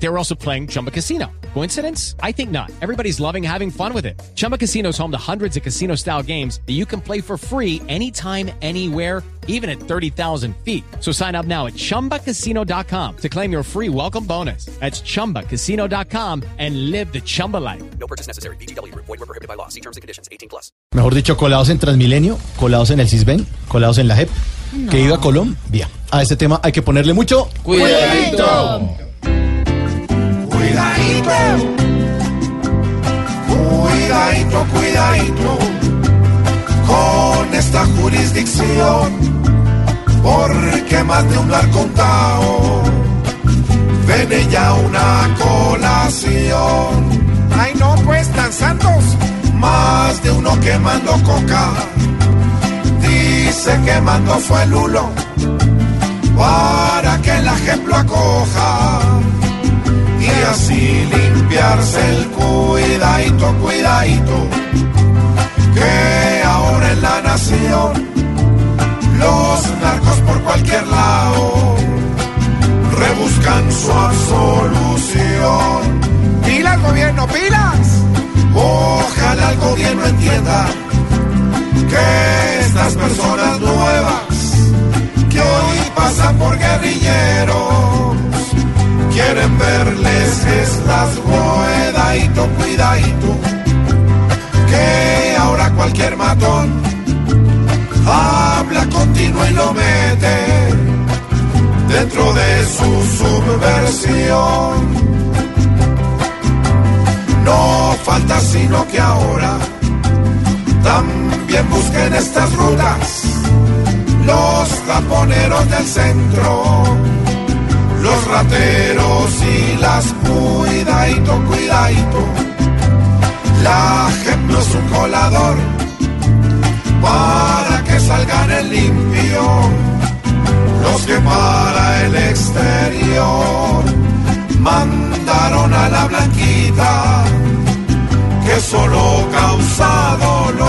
They were also playing Chumba Casino. Coincidence? I think not. Everybody's loving having fun with it. Chumba Casino is home to hundreds of casino style games that you can play for free anytime, anywhere, even at 30,000 feet. So sign up now at chumbacasino.com to claim your free welcome bonus. That's chumbacasino.com and live the Chumba life. No purchase necessary. BGW. Void were prohibited by law. See terms and conditions. 18 plus. Mejor dicho, colados en Transmilenio, colados en el CISBEN, colados en la JEP, que iba a Colombia. A este tema hay que ponerle mucho Cuidadito. Cuidadito, cuidadito, cuidadito con esta jurisdicción, porque más de un lar contado, viene ya una colación. Ay, no, pues, tan santos. Más de uno quemando coca, dice que mandó fue Lulo, para que el ejemplo acoja así limpiarse el cuidadito, cuidadito, que ahora en la nación los narcos por cualquier lado rebuscan su absolución. Pilas, gobierno, pilas. Ojalá el gobierno entienda que estas personas nuevas quieren verles es las cuidadito, cuidadito, que ahora cualquier matón habla continuo y lo mete dentro de su subversión. No falta sino que ahora también busquen estas rutas los taponeros del centro los rateros las cuidadito, cuidadito. La no es un colador para que salgan en limpio los que para el exterior mandaron a la blanquita que solo causa dolor.